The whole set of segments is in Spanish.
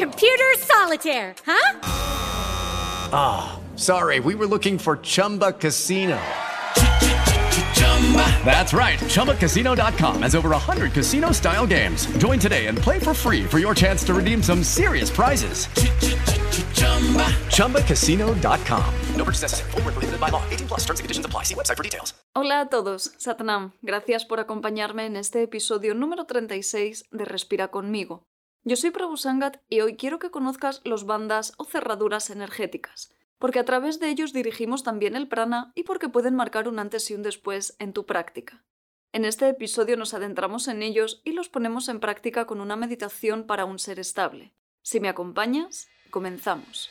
Computer solitaire, huh? Ah, Sorry, we were looking for Chumba Casino. That's right. ChumbaCasino.com has over 100 casino style games. Join today and play for free for your chance to redeem some serious prizes. ChumbaCasino.com. No purchase necessary. Void were prohibited by law. 18 plus. Terms and conditions apply. See website for details. Hola a todos, Satnam. Gracias por acompañarme en este episodio número 36 de Respira conmigo. Yo soy Prabhu Sangat y hoy quiero que conozcas los bandas o cerraduras energéticas, porque a través de ellos dirigimos también el prana y porque pueden marcar un antes y un después en tu práctica. En este episodio nos adentramos en ellos y los ponemos en práctica con una meditación para un ser estable. Si me acompañas, comenzamos.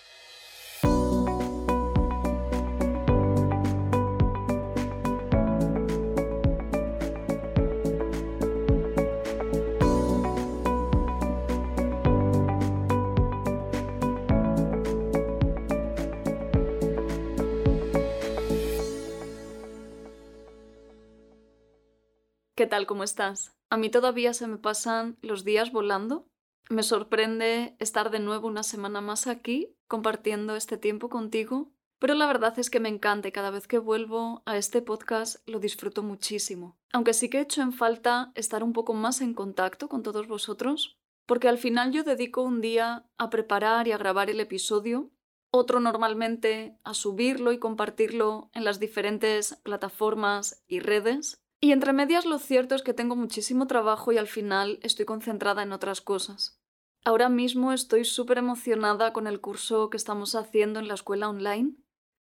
¿Qué tal? ¿Cómo estás? A mí todavía se me pasan los días volando. Me sorprende estar de nuevo una semana más aquí, compartiendo este tiempo contigo, pero la verdad es que me encanta y cada vez que vuelvo a este podcast lo disfruto muchísimo. Aunque sí que he hecho en falta estar un poco más en contacto con todos vosotros, porque al final yo dedico un día a preparar y a grabar el episodio, otro normalmente a subirlo y compartirlo en las diferentes plataformas y redes, y entre medias lo cierto es que tengo muchísimo trabajo y al final estoy concentrada en otras cosas. Ahora mismo estoy súper emocionada con el curso que estamos haciendo en la escuela online.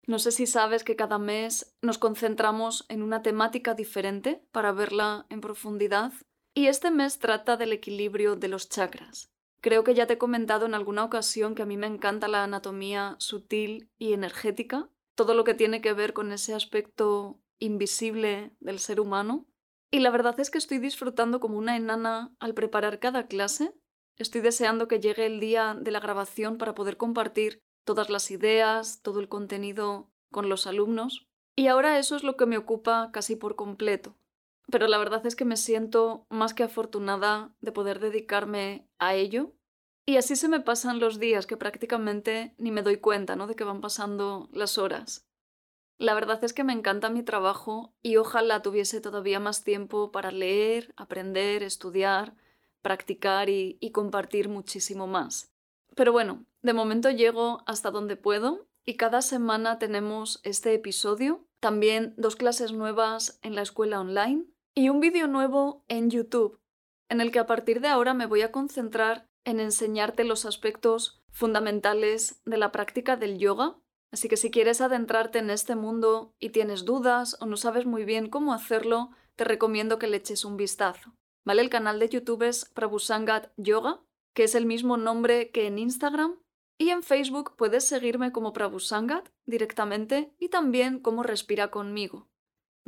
No sé si sabes que cada mes nos concentramos en una temática diferente para verla en profundidad. Y este mes trata del equilibrio de los chakras. Creo que ya te he comentado en alguna ocasión que a mí me encanta la anatomía sutil y energética, todo lo que tiene que ver con ese aspecto invisible del ser humano. Y la verdad es que estoy disfrutando como una enana al preparar cada clase. Estoy deseando que llegue el día de la grabación para poder compartir todas las ideas, todo el contenido con los alumnos. Y ahora eso es lo que me ocupa casi por completo. Pero la verdad es que me siento más que afortunada de poder dedicarme a ello. Y así se me pasan los días que prácticamente ni me doy cuenta, ¿no? De que van pasando las horas. La verdad es que me encanta mi trabajo y ojalá tuviese todavía más tiempo para leer, aprender, estudiar, practicar y, compartir muchísimo más. Pero bueno, de momento llego hasta donde puedo y cada semana tenemos este episodio, también dos clases nuevas en la escuela online y un vídeo nuevo en YouTube, en el que a partir de ahora me voy a concentrar en enseñarte los aspectos fundamentales de la práctica del yoga Así que si quieres adentrarte en este mundo y tienes dudas o no sabes muy bien cómo hacerlo, te recomiendo que le eches un vistazo. ¿Vale? El canal de YouTube es Prabhusangat Yoga, que es el mismo nombre que en Instagram. Y en Facebook puedes seguirme como Prabhusangat directamente y también como Respira conmigo.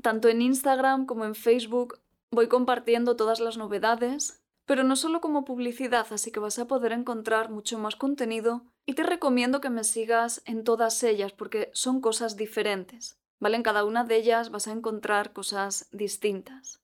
Tanto en Instagram como en Facebook voy compartiendo todas las novedades, pero no solo como publicidad, así que vas a poder encontrar mucho más contenido y te recomiendo que me sigas en todas ellas porque son cosas diferentes, ¿vale? En cada una de ellas vas a encontrar cosas distintas.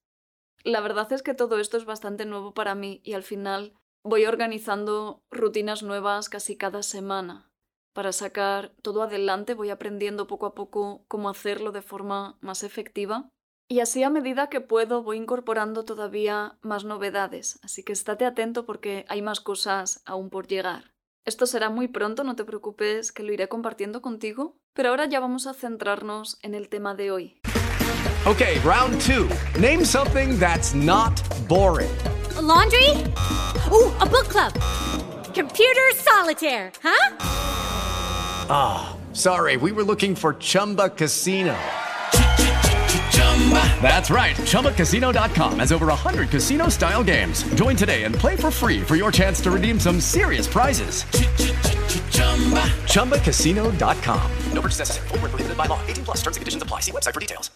La verdad es que todo esto es bastante nuevo para mí y al final voy organizando rutinas nuevas casi cada semana. Para sacar todo adelante voy aprendiendo poco a poco cómo hacerlo de forma más efectiva y así a medida que puedo voy incorporando todavía más novedades, así que estate atento porque hay más cosas aún por llegar. Esto será muy pronto, no te preocupes, que lo iré compartiendo contigo, pero ahora ya vamos a centrarnos en el tema de hoy. Okay, round two. Name something that's not boring. A laundry? Ooh, a book club. Computer solitaire, huh? Sorry, we were looking for Chumba Casino. That's right. ChumbaCasino.com has over 100 casino style games. Join today and play for free for your chance to redeem some serious prizes. ChumbaCasino.com. No purchase necessary. Void where prohibited by law. 18 plus terms and conditions apply. See website for details.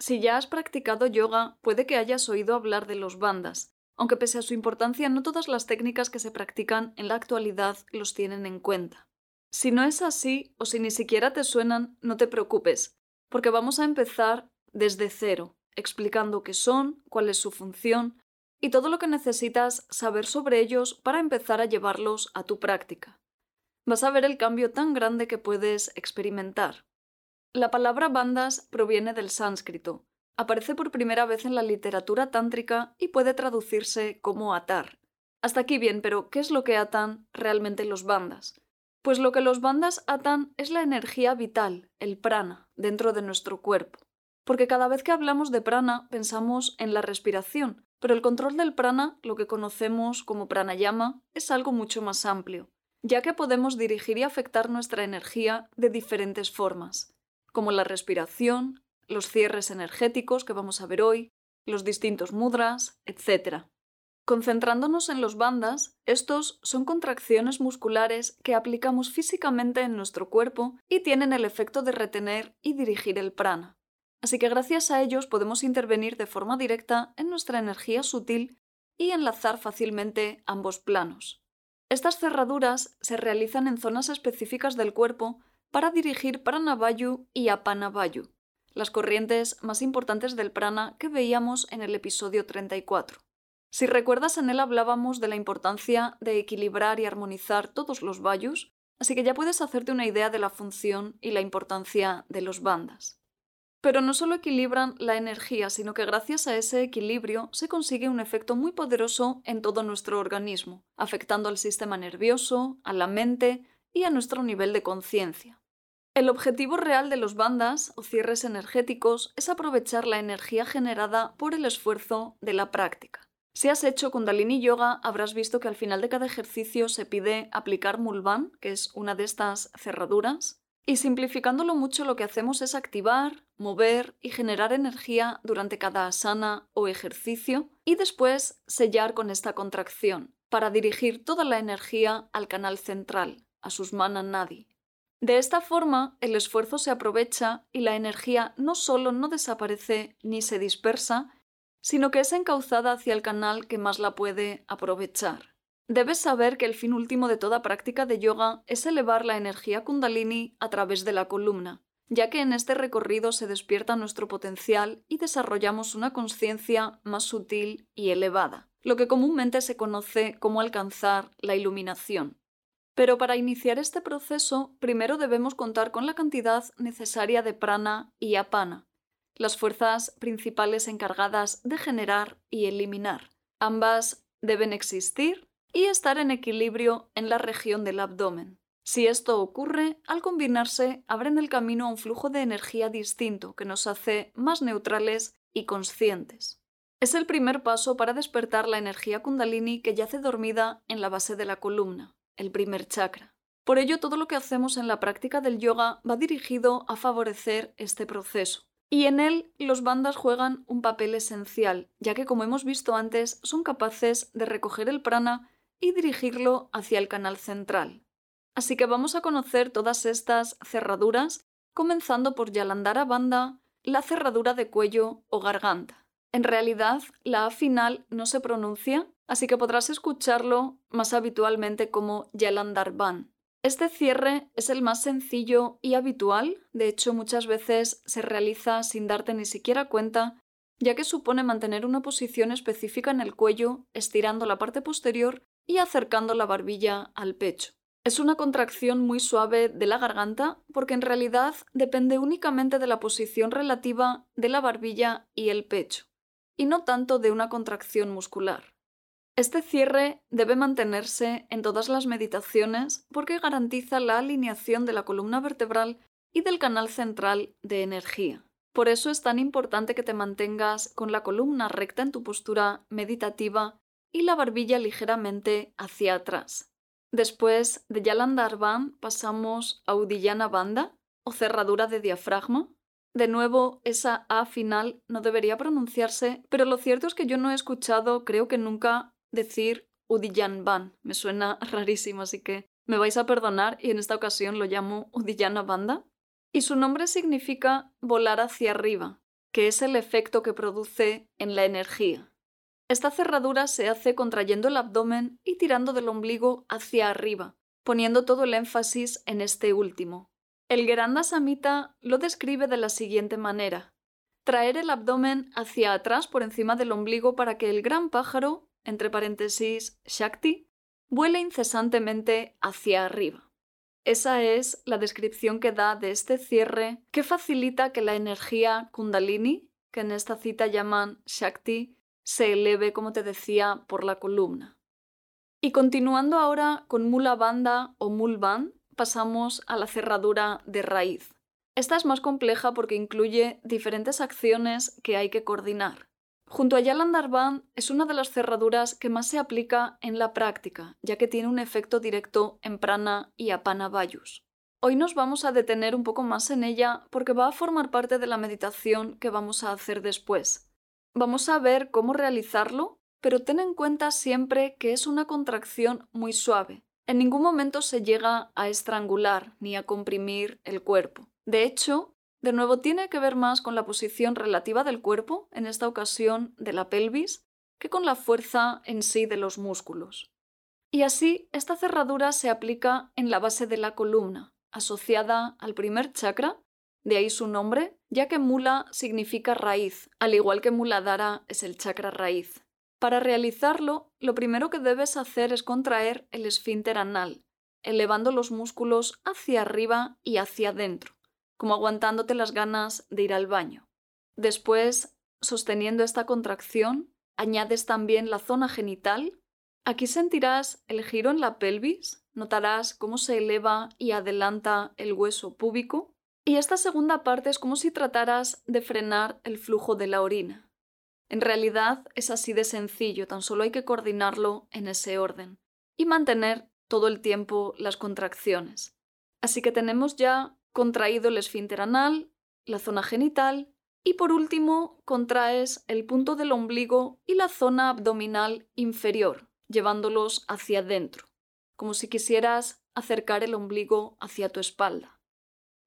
Si ya has practicado yoga, puede que hayas oído hablar de los bandas, aunque pese a su importancia no todas las técnicas que se practican en la actualidad los tienen en cuenta. Si no es así, o si ni siquiera te suenan, no te preocupes, porque vamos a empezar desde cero, explicando qué son, cuál es su función y todo lo que necesitas saber sobre ellos para empezar a llevarlos a tu práctica. Vas a ver el cambio tan grande que puedes experimentar. La palabra bandas proviene del sánscrito. Aparece por primera vez en la literatura tántrica y puede traducirse como atar. Hasta aquí bien, pero ¿qué es lo que atan realmente los bandas? Pues lo que los bandas atan es la energía vital, el prana, dentro de nuestro cuerpo. Porque cada vez que hablamos de prana pensamos en la respiración, pero el control del prana, lo que conocemos como pranayama, es algo mucho más amplio, ya que podemos dirigir y afectar nuestra energía de diferentes formas como la respiración, los cierres energéticos que vamos a ver hoy, los distintos mudras, etc. Concentrándonos en los bandas, estos son contracciones musculares que aplicamos físicamente en nuestro cuerpo y tienen el efecto de retener y dirigir el prana. Así que gracias a ellos podemos intervenir de forma directa en nuestra energía sutil y enlazar fácilmente ambos planos. Estas cerraduras se realizan en zonas específicas del cuerpo para dirigir Pranavayu y Apanavayu, las corrientes más importantes del prana que veíamos en el episodio 34. Si recuerdas, en él hablábamos de la importancia de equilibrar y armonizar todos los vayus, así que ya puedes hacerte una idea de la función y la importancia de los bandas. Pero no solo equilibran la energía, sino que gracias a ese equilibrio se consigue un efecto muy poderoso en todo nuestro organismo, afectando al sistema nervioso, a la mente y a nuestro nivel de conciencia. El objetivo real de los bandas o cierres energéticos es aprovechar la energía generada por el esfuerzo de la práctica. Si has hecho Kundalini Yoga, habrás visto que al final de cada ejercicio se pide aplicar Mulvan, que es una de estas cerraduras, y simplificándolo mucho lo que hacemos es activar, mover y generar energía durante cada asana o ejercicio y después sellar con esta contracción para dirigir toda la energía al canal central, a Susmana Nadi. De esta forma, el esfuerzo se aprovecha y la energía no solo no desaparece ni se dispersa, sino que es encauzada hacia el canal que más la puede aprovechar. Debes saber que el fin último de toda práctica de yoga es elevar la energía kundalini a través de la columna, ya que en este recorrido se despierta nuestro potencial y desarrollamos una conciencia más sutil y elevada, lo que comúnmente se conoce como alcanzar la iluminación. Pero para iniciar este proceso, primero debemos contar con la cantidad necesaria de prana y apana, las fuerzas principales encargadas de generar y eliminar. Ambas deben existir y estar en equilibrio en la región del abdomen. Si esto ocurre, al combinarse, abren el camino a un flujo de energía distinto que nos hace más neutrales y conscientes. Es el primer paso para despertar la energía kundalini que yace dormida en la base de la columna el primer chakra. Por ello, todo lo que hacemos en la práctica del yoga va dirigido a favorecer este proceso. Y en él los bandas juegan un papel esencial, ya que como hemos visto antes, son capaces de recoger el prana y dirigirlo hacia el canal central. Así que vamos a conocer todas estas cerraduras, comenzando por Yalandhara Banda, la cerradura de cuello o garganta. En realidad, la A final no se pronuncia, así que podrás escucharlo más habitualmente como Yalandarban. Este cierre es el más sencillo y habitual, de hecho muchas veces se realiza sin darte ni siquiera cuenta, ya que supone mantener una posición específica en el cuello, estirando la parte posterior y acercando la barbilla al pecho. Es una contracción muy suave de la garganta porque en realidad depende únicamente de la posición relativa de la barbilla y el pecho y no tanto de una contracción muscular. Este cierre debe mantenerse en todas las meditaciones porque garantiza la alineación de la columna vertebral y del canal central de energía. Por eso es tan importante que te mantengas con la columna recta en tu postura meditativa y la barbilla ligeramente hacia atrás. Después de Yalandhar pasamos a Udiyana Banda o cerradura de diafragma, De nuevo, esa A final no debería pronunciarse, pero lo cierto es que yo no he escuchado, creo que nunca, decir Udiyan Me suena rarísimo, así que me vais a perdonar y en esta ocasión lo llamo Udiyana Banda. Y su nombre significa volar hacia arriba, que es el efecto que produce en la energía. Esta cerradura se hace contrayendo el abdomen y tirando del ombligo hacia arriba, poniendo todo el énfasis en este último. El Geranda Samhita lo describe de la siguiente manera. Traer el abdomen hacia atrás por encima del ombligo para que el gran pájaro, entre paréntesis, Shakti, vuele incesantemente hacia arriba. Esa es la descripción que da de este cierre que facilita que la energía kundalini, que en esta cita llaman Shakti, se eleve, como te decía, por la columna. Y continuando ahora con Mula Banda o Mulban, pasamos a la cerradura de raíz. Esta es más compleja porque incluye diferentes acciones que hay que coordinar. Junto a Yalandar es una de las cerraduras que más se aplica en la práctica, ya que tiene un efecto directo en prana y apana vayus. Hoy nos vamos a detener un poco más en ella porque va a formar parte de la meditación que vamos a hacer después. Vamos a ver cómo realizarlo, pero ten en cuenta siempre que es una contracción muy suave. En ningún momento se llega a estrangular ni a comprimir el cuerpo. De hecho, de nuevo, tiene que ver más con la posición relativa del cuerpo, en esta ocasión de la pelvis, que con la fuerza en sí de los músculos. Y así, esta cerradura se aplica en la base de la columna, asociada al primer chakra, de ahí su nombre, ya que mula significa raíz, al igual que muladhara es el chakra raíz. Para realizarlo, lo primero que debes hacer es contraer el esfínter anal, elevando los músculos hacia arriba y hacia adentro como aguantándote las ganas de ir al baño. Después, sosteniendo esta contracción, añades también la zona genital. Aquí sentirás el giro en la pelvis, notarás cómo se eleva y adelanta el hueso púbico. Y esta segunda parte es como si trataras de frenar el flujo de la orina. En realidad es así de sencillo, tan solo hay que coordinarlo en ese orden y mantener todo el tiempo las contracciones. Así que tenemos ya contraído el esfínter anal, la zona genital y por último contraes el punto del ombligo y la zona abdominal inferior, llevándolos hacia adentro, como si quisieras acercar el ombligo hacia tu espalda.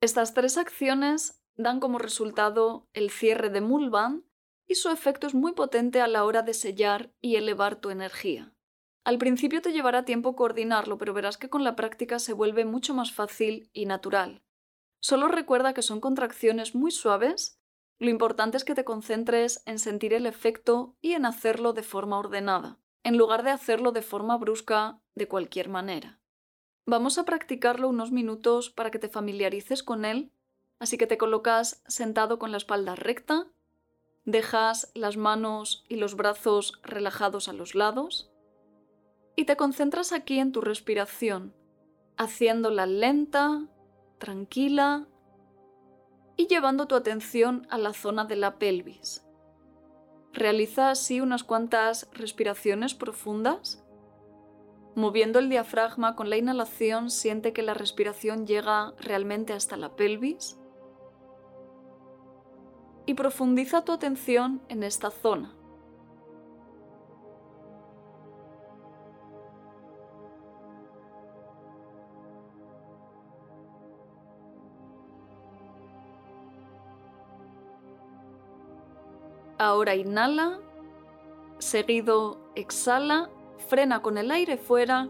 Estas tres acciones dan como resultado el cierre de Mulban y su efecto es muy potente a la hora de sellar y elevar tu energía. Al principio te llevará tiempo coordinarlo, pero verás que con la práctica se vuelve mucho más fácil y natural. Solo recuerda que son contracciones muy suaves. Lo importante es que te concentres en sentir el efecto y en hacerlo de forma ordenada, en lugar de hacerlo de forma brusca de cualquier manera. Vamos a practicarlo unos minutos para que te familiarices con él, así que te colocas sentado con la espalda recta, dejas las manos y los brazos relajados a los lados y te concentras aquí en tu respiración, haciéndola lenta tranquila y llevando tu atención a la zona de la pelvis. Realiza así unas cuantas respiraciones profundas. Moviendo el diafragma con la inhalación, siente que la respiración llega realmente hasta la pelvis. Y profundiza tu atención en esta zona. Ahora inhala, seguido exhala, frena con el aire fuera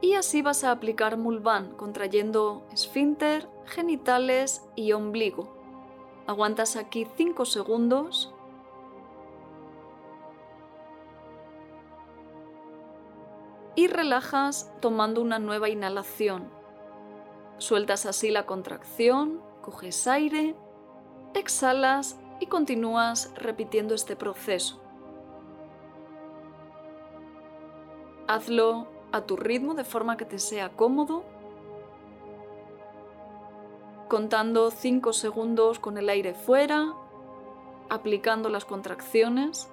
y así vas a aplicar Mulvan contrayendo esfínter, genitales y ombligo. Aguantas aquí 5 segundos. Y relajas tomando una nueva inhalación. Sueltas así la contracción, coges aire, exhalas y continúas repitiendo este proceso. Hazlo a tu ritmo de forma que te sea cómodo, contando 5 segundos con el aire fuera, aplicando las contracciones.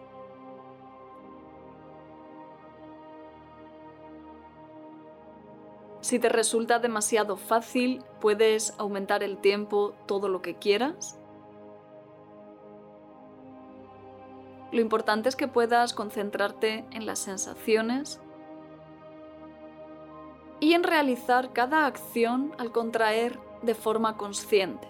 Si te resulta demasiado fácil, puedes aumentar el tiempo todo lo que quieras. Lo importante es que puedas concentrarte en las sensaciones y en realizar cada acción al contraer de forma consciente.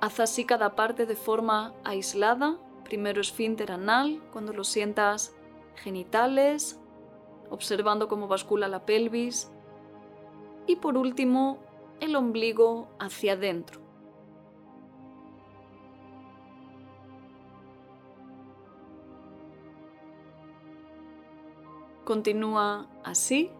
Haz así cada parte de forma aislada, primero esfínter anal, cuando lo sientas genitales, observando cómo bascula la pelvis, y por último el ombligo hacia adentro. Continúa así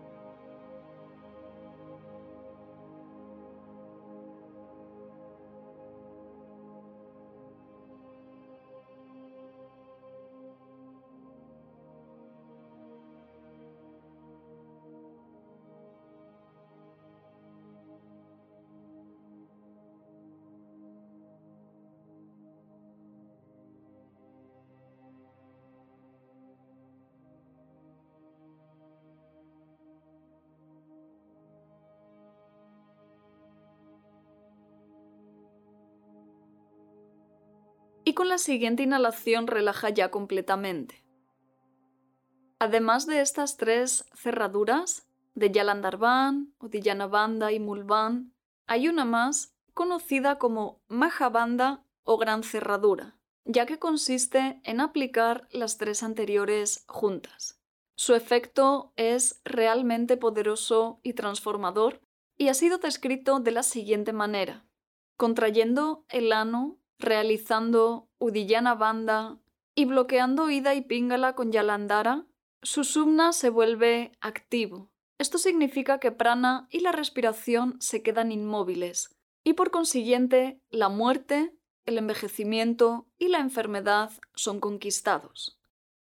con la siguiente inhalación relaja ya completamente. Además de estas tres cerraduras, de Yalandarbhan, Banda y Mulban, hay una más conocida como Mahabanda o Gran Cerradura, ya que consiste en aplicar las tres anteriores juntas. Su efecto es realmente poderoso y transformador y ha sido descrito de la siguiente manera. Contrayendo el ano realizando Udiyana Banda y bloqueando Ida y Pingala con Yalandara, su sumna se vuelve activo. Esto significa que prana y la respiración se quedan inmóviles, y por consiguiente la muerte, el envejecimiento y la enfermedad son conquistados.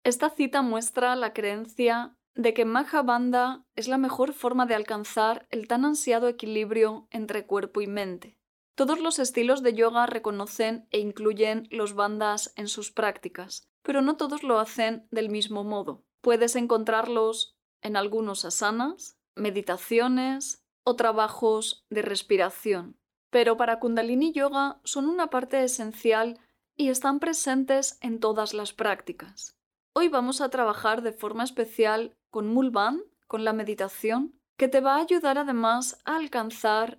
Esta cita muestra la creencia de que Mahabandha es la mejor forma de alcanzar el tan ansiado equilibrio entre cuerpo y mente. Todos los estilos de yoga reconocen e incluyen los bandas en sus prácticas, pero no todos lo hacen del mismo modo. Puedes encontrarlos en algunos asanas, meditaciones o trabajos de respiración. Pero para Kundalini Yoga son una parte esencial y están presentes en todas las prácticas. Hoy vamos a trabajar de forma especial con Mulban, con la meditación, que te va a ayudar además a alcanzar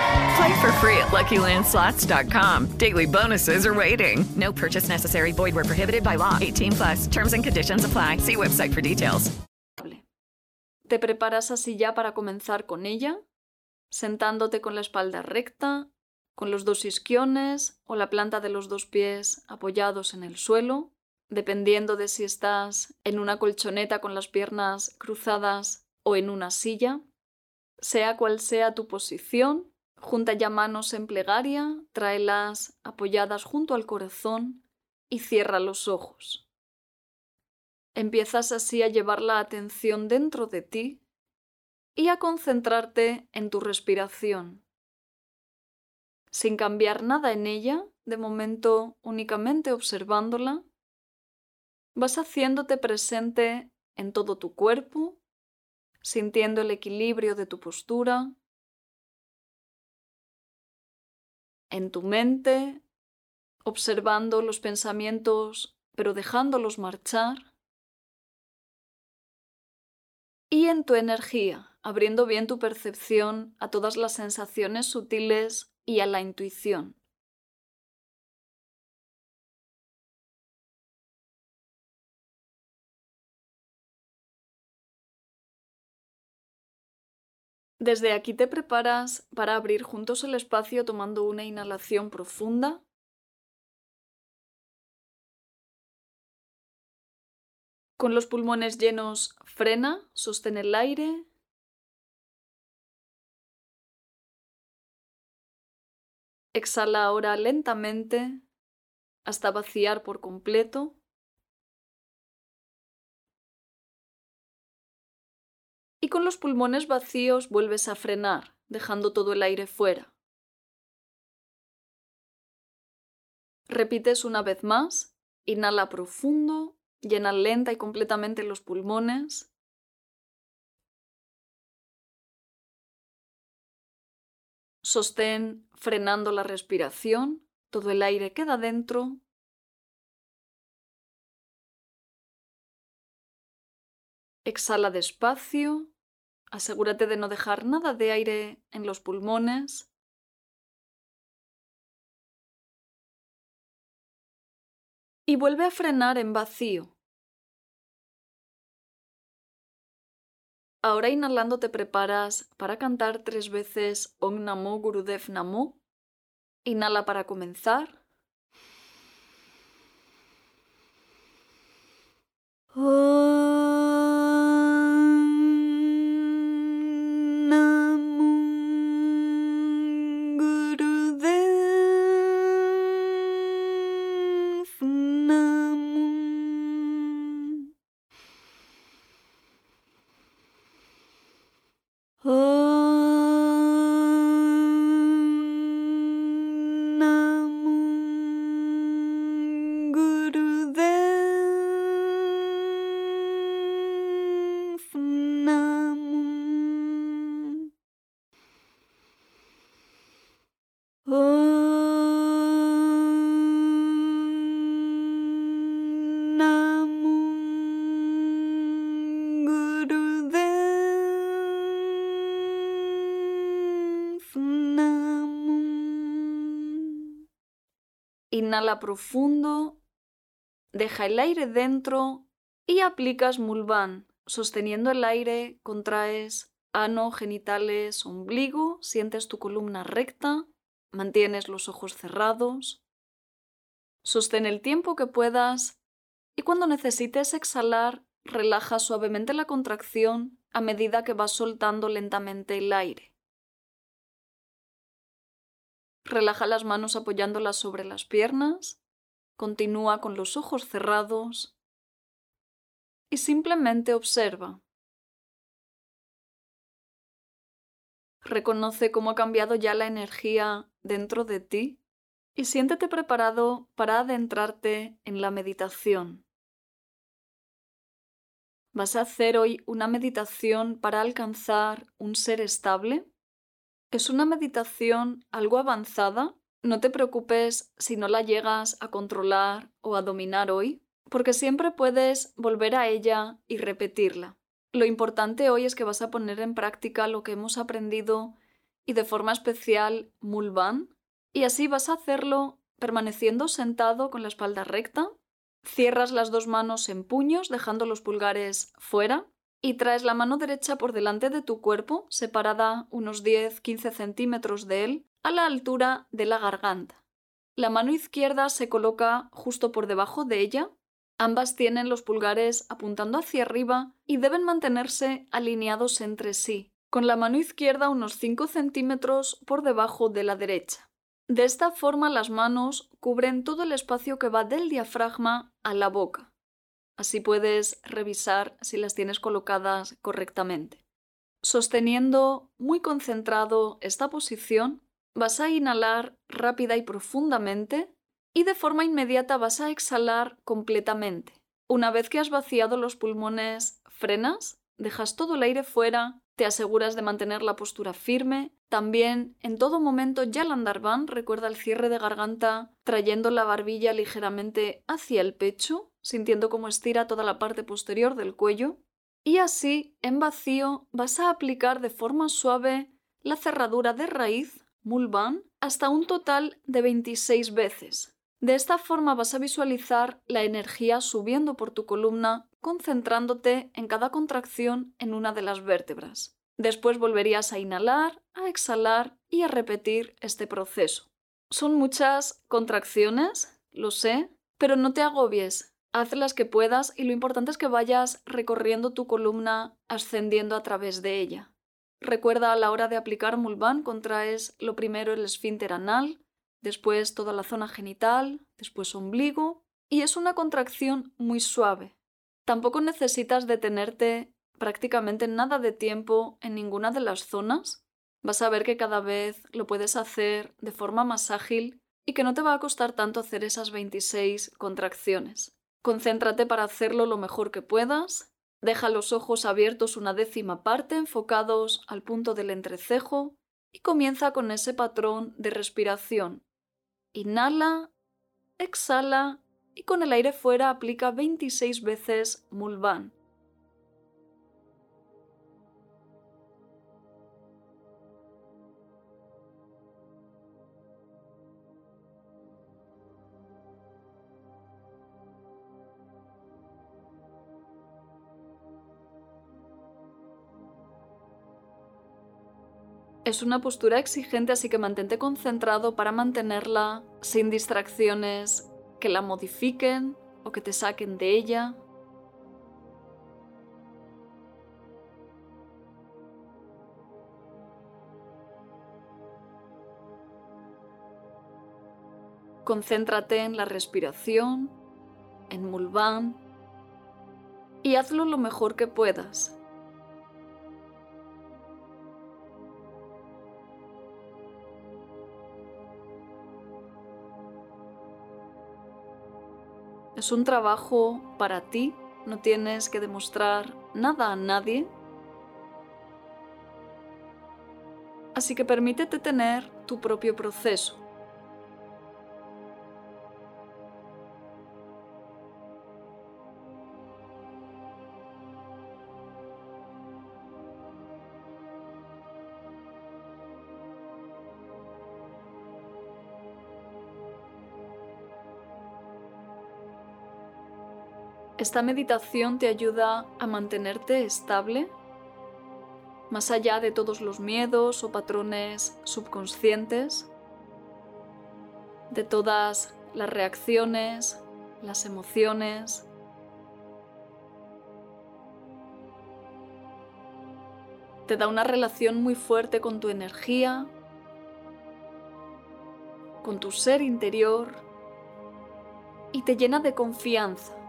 Play for free at LuckyLandSlots.com. Daily bonuses are waiting. No purchase necessary. Void were prohibited by law. 18 plus. Terms and conditions apply. See website for details. Te preparas así ya para comenzar con ella, sentándote con la espalda recta, con los dos isquiones o la planta de los dos pies apoyados en el suelo, dependiendo de si estás en una colchoneta con las piernas cruzadas o en una silla. Sea cual sea tu posición, Junta ya manos en plegaria, tráelas apoyadas junto al corazón y cierra los ojos. Empiezas así a llevar la atención dentro de ti y a concentrarte en tu respiración. Sin cambiar nada en ella, de momento únicamente observándola, vas haciéndote presente en todo tu cuerpo, sintiendo el equilibrio de tu postura, en tu mente, observando los pensamientos, pero dejándolos marchar. Y en tu energía, abriendo bien tu percepción a todas las sensaciones sutiles y a la intuición. Desde aquí te preparas para abrir juntos el espacio tomando una inhalación profunda. Con los pulmones llenos, frena, sostén el aire. Exhala ahora lentamente hasta vaciar por completo. Y con los pulmones vacíos vuelves a frenar, dejando todo el aire fuera. Repites una vez más, inhala profundo, llena lenta y completamente los pulmones. Sostén frenando la respiración, todo el aire queda dentro. Exhala despacio, asegúrate de no dejar nada de aire en los pulmones. Y vuelve a frenar en vacío. Ahora inhalando te preparas para cantar tres veces Om Namo Gurudev Namo. Inhala para comenzar. Inhala profundo, deja el aire dentro y aplicas Mulvan. Sosteniendo el aire, contraes ano, genitales, ombligo, sientes tu columna recta, mantienes los ojos cerrados. Sostén el tiempo que puedas y cuando necesites exhalar, relaja suavemente la contracción a medida que vas soltando lentamente el aire. Relaja las manos apoyándolas sobre las piernas. Continúa con los ojos cerrados. Y simplemente observa. Reconoce cómo ha cambiado ya la energía dentro de ti y siéntete preparado para adentrarte en la meditación. ¿Vas a hacer hoy una meditación para alcanzar un ser estable? Es una meditación algo avanzada. No te preocupes si no la llegas a controlar o a dominar hoy, porque siempre puedes volver a ella y repetirla. Lo importante hoy es que vas a poner en práctica lo que hemos aprendido y de forma especial Mulvan, y así vas a hacerlo permaneciendo sentado con la espalda recta. Cierras las dos manos en puños, dejando los pulgares fuera, y traes la mano derecha por delante de tu cuerpo, separada unos 10-15 centímetros de él, a la altura de la garganta. La mano izquierda se coloca justo por debajo de ella. Ambas tienen los pulgares apuntando hacia arriba y deben mantenerse alineados entre sí, con la mano izquierda unos 5 centímetros por debajo de la derecha. De esta forma las manos cubren todo el espacio que va del diafragma a la boca. Así puedes revisar si las tienes colocadas correctamente. Sosteniendo muy concentrado esta posición, vas a inhalar rápida y profundamente y de forma inmediata vas a exhalar completamente. Una vez que has vaciado los pulmones, frenas, dejas todo el aire fuera, te aseguras de mantener la postura firme. También, en todo momento, Yalandarbán recuerda el cierre de garganta, trayendo la barbilla ligeramente hacia el pecho sintiendo cómo estira toda la parte posterior del cuello, y así, en vacío, vas a aplicar de forma suave la cerradura de raíz, mulban, hasta un total de 26 veces. De esta forma vas a visualizar la energía subiendo por tu columna, concentrándote en cada contracción en una de las vértebras. Después volverías a inhalar, a exhalar y a repetir este proceso. Son muchas contracciones, lo sé, pero no te agobies, haz las que puedas y lo importante es que vayas recorriendo tu columna ascendiendo a través de ella. Recuerda a la hora de aplicar Mulvan contraes lo primero el esfínter anal, después toda la zona genital, después ombligo y es una contracción muy suave. Tampoco necesitas detenerte prácticamente nada de tiempo en ninguna de las zonas, vas a ver que cada vez lo puedes hacer de forma más ágil y que no te va a costar tanto hacer esas 26 contracciones. Concéntrate para hacerlo lo mejor que puedas. Deja los ojos abiertos una décima parte enfocados al punto del entrecejo y comienza con ese patrón de respiración. Inhala, exhala y con el aire fuera aplica 26 veces Mulvan. Es una postura exigente, así que mantente concentrado para mantenerla sin distracciones que la modifiquen o que te saquen de ella. Concéntrate en la respiración, en Mulvan, y hazlo lo mejor que puedas. Es un trabajo para ti, no tienes que demostrar nada a nadie. Así que permítete tener tu propio proceso. Esta meditación te ayuda a mantenerte estable, más allá de todos los miedos o patrones subconscientes, de todas las reacciones, las emociones. Te da una relación muy fuerte con tu energía, con tu ser interior y te llena de confianza.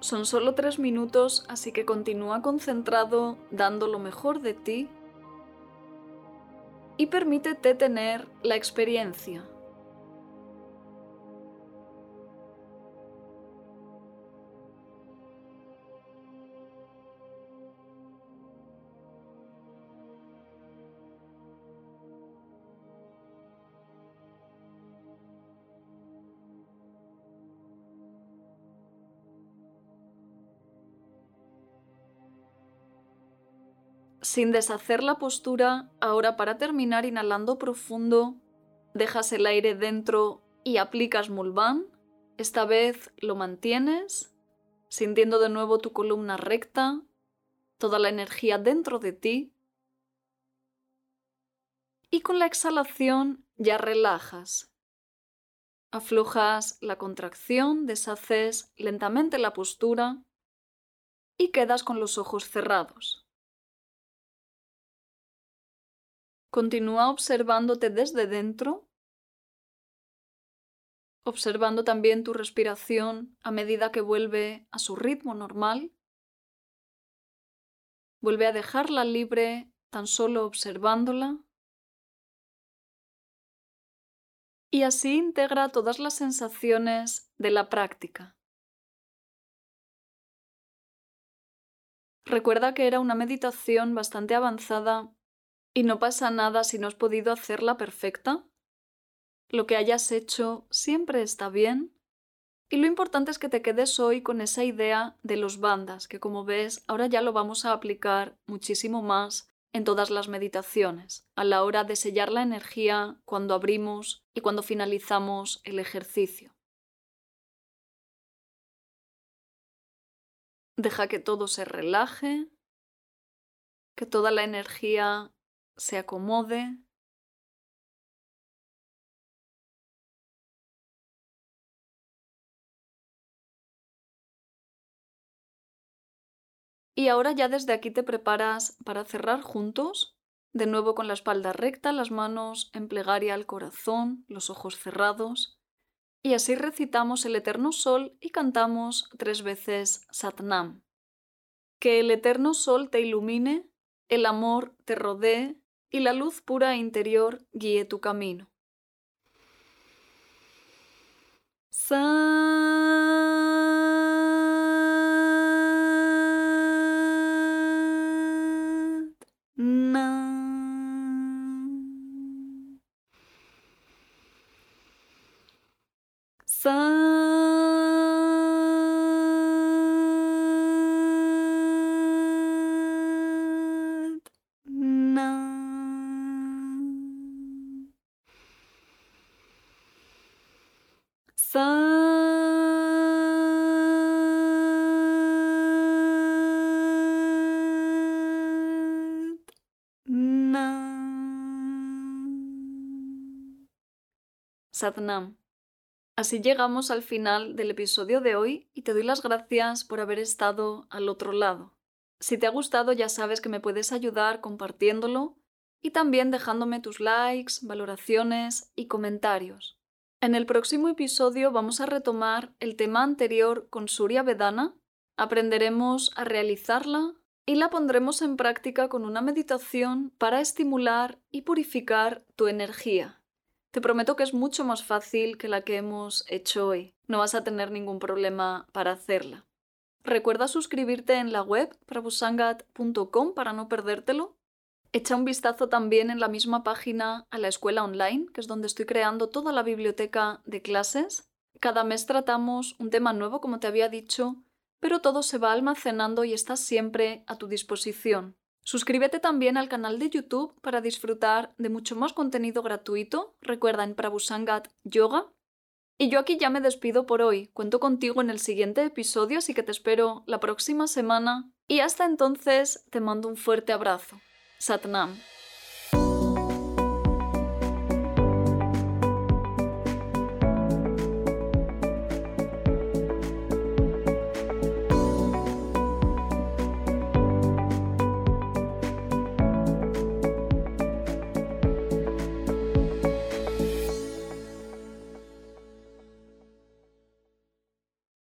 Son solo tres minutos, así que continúa concentrado, dando lo mejor de ti y permítete tener la experiencia. Sin deshacer la postura, ahora para terminar inhalando profundo, dejas el aire dentro y aplicas Mulvan. Esta vez lo mantienes, sintiendo de nuevo tu columna recta, toda la energía dentro de ti. Y con la exhalación ya relajas. Aflojas la contracción, deshaces lentamente la postura y quedas con los ojos cerrados. Continúa observándote desde dentro, observando también tu respiración a medida que vuelve a su ritmo normal. Vuelve a dejarla libre tan solo observándola. Y así integra todas las sensaciones de la práctica. Recuerda que era una meditación bastante avanzada y no pasa nada si no has podido hacerla perfecta. Lo que hayas hecho siempre está bien. Y lo importante es que te quedes hoy con esa idea de los bandas, que como ves, ahora ya lo vamos a aplicar muchísimo más en todas las meditaciones, a la hora de sellar la energía cuando abrimos y cuando finalizamos el ejercicio. Deja que todo se relaje, que toda la energía se acomode Y ahora ya desde aquí te preparas para cerrar juntos, de nuevo con la espalda recta, las manos en plegaria al corazón, los ojos cerrados. Y así recitamos el Eterno Sol y cantamos tres veces Satnam. Que el Eterno Sol te ilumine, el amor te rodee, y la luz pura interior guíe tu camino. Satnam. Así llegamos al final del episodio de hoy y te doy las gracias por haber estado al otro lado. Si te ha gustado ya sabes que me puedes ayudar compartiéndolo y también dejándome tus likes, valoraciones y comentarios. En el próximo episodio vamos a retomar el tema anterior con Surya Vedana, aprenderemos a realizarla y la pondremos en práctica con una meditación para estimular y purificar tu energía. Te prometo que es mucho más fácil que la que hemos hecho hoy. No vas a tener ningún problema para hacerla. Recuerda suscribirte en la web prabusangat.com para no perdértelo. Echa un vistazo también en la misma página a la escuela online, que es donde estoy creando toda la biblioteca de clases. Cada mes tratamos un tema nuevo, como te había dicho, pero todo se va almacenando y está siempre a tu disposición. Suscríbete también al canal de YouTube para disfrutar de mucho más contenido gratuito. Recuerda en Prabhusangat Yoga. Y yo aquí ya me despido por hoy. Cuento contigo en el siguiente episodio, así que te espero la próxima semana. Y hasta entonces te mando un fuerte abrazo. Satnam.